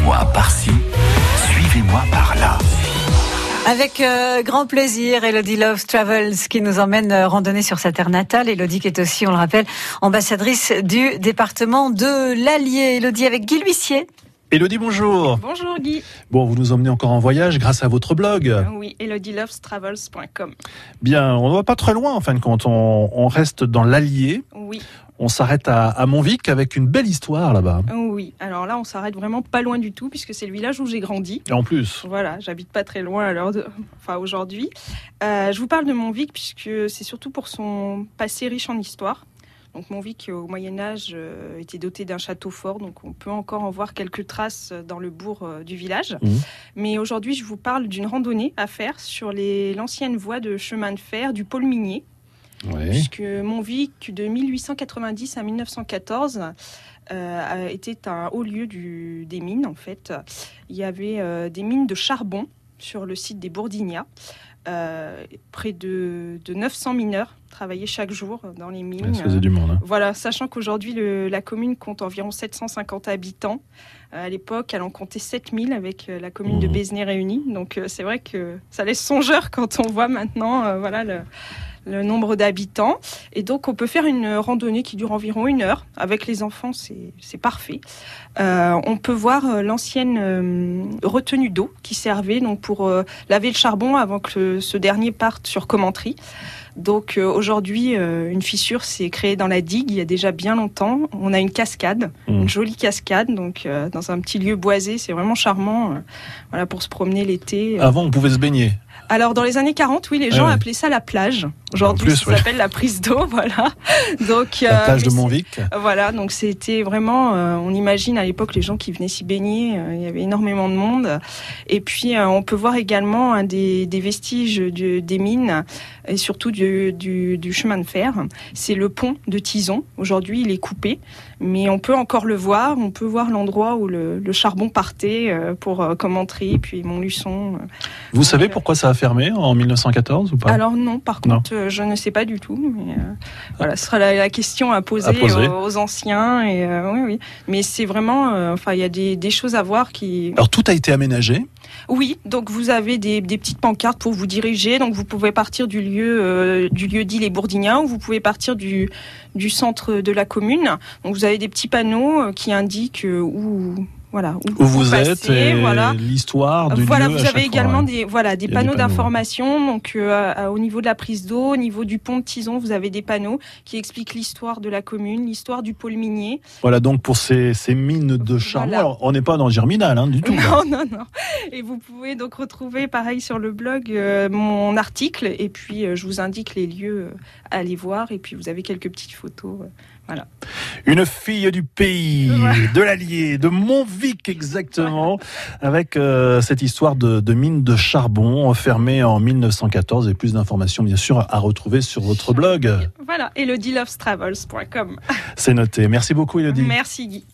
Suivez-moi par-ci, suivez-moi par-là. Avec euh, grand plaisir, Elodie Love Travels qui nous emmène euh, randonner sur sa terre natale. Elodie qui est aussi, on le rappelle, ambassadrice du département de l'Allier. Elodie avec Guy L'Huissier. Elodie, bonjour. Bonjour Guy. Bon, vous nous emmenez encore en voyage grâce à votre blog. Oui, elodielovestravels.com. Bien, on ne va pas très loin en fin de compte. On, on reste dans l'Allier. Oui. On s'arrête à, à Montvic avec une belle histoire là-bas. Oui, alors là on s'arrête vraiment pas loin du tout puisque c'est le village où j'ai grandi. Et en plus, Voilà, j'habite pas très loin alors de... enfin aujourd'hui. Euh, je vous parle de Montvic puisque c'est surtout pour son passé riche en histoire. Donc Montvic au Moyen Âge euh, était doté d'un château fort, donc on peut encore en voir quelques traces dans le bourg euh, du village. Mhm. Mais aujourd'hui je vous parle d'une randonnée à faire sur l'ancienne voie de chemin de fer du pôle minier. Ouais. puisque Montvic de 1890 à 1914 euh, était un haut lieu du- des mines en fait. Il y avait euh, des mines de charbon sur le site des Bourdignats. Euh, près de, de 900 mineurs travaillaient chaque jour dans les mines. Ça faisait du monde. hein. Voilà, sachant qu'aujourd'hui, la commune compte environ 750 habitants. À l'époque, elle en comptait 7000 avec la commune de Mhm. Béznay réunie. Donc, c'est vrai que ça laisse songeur quand on voit maintenant voilà, le, le nombre d'habitants. Et donc, on peut faire une randonnée qui dure environ une heure. Avec les enfants, c'est parfait. Euh, on peut voir euh, l'ancienne euh, retenue d'eau qui servait donc pour laver le charbon avant que ce dernier parte sur Commentry. Donc euh, aujourd'hui, euh, une fissure s'est créée dans la digue il y a déjà bien longtemps. On a une cascade, une jolie cascade, donc euh, dans un petit lieu boisé, c'est vraiment charmant. voilà pour se promener l'été. Avant, on pouvait se baigner. Alors dans les années 40, oui, les gens ouais. appelaient ça la plage. Aujourd'hui, ça ouais. s'appelle la prise d'eau, voilà. Donc La plage de Montvic. voilà, donc c'était vraiment, on imagine à l'époque les gens qui venaient s'y baigner, il y avait énormément de monde. Et puis on peut voir également des, des vestiges des mines et surtout du, du, du chemin de fer. C'est le pont de Tison. Aujourd'hui il est coupé, mais on peut encore le voir. On peut voir l'endroit où le, le charbon partait euh, pour euh, Commentry, puis Montluçon. euh. Vous savez pourquoi ça a fermé en 1914 ou pas? Alors non, par contre, je ne sais pas du tout. Mais, euh, voilà, ce sera la, la question à poser, À poser. Aux, aux anciens. Et euh, oui, oui. Mais c'est vraiment, euh, enfin, il y a des, des choses à voir qui. Alors tout a été aménagé? Oui, donc vous avez des, des petites pancartes pour vous diriger. Donc vous pouvez partir du lieu, du lieu dit les Bourdignats, ou vous pouvez partir du du centre de la commune. Donc vous avez des petits panneaux euh, qui indiquent euh, où. Voilà, Où vous êtes voilà. l'histoire du Voilà, lieu vous avez également ouais. des voilà des panneaux panneaux, d'information. Donc euh, à- au niveau de la prise d'eau, au niveau du pont de Tison, vous avez des panneaux qui expliquent l'histoire de la commune, l'histoire du pôle minier. Voilà donc pour ces, ces mines de charbon. Voilà. Alors on n'est pas dans le germinal hein, du tout. Non, non, non. Et vous pouvez donc retrouver pareil sur le blog euh, mon article et puis euh, je vous indique les lieux euh, à aller voir et puis vous avez quelques petites photos. euh. Une fille du pays, Ouais. de l'Allier, de Exactement, avec euh, cette histoire de, de mine de charbon fermée en 1914 et plus d'informations bien sûr à retrouver sur votre blog. Voilà, elodielovestravels.com. C'est noté. Merci beaucoup Elodie. Merci Guy.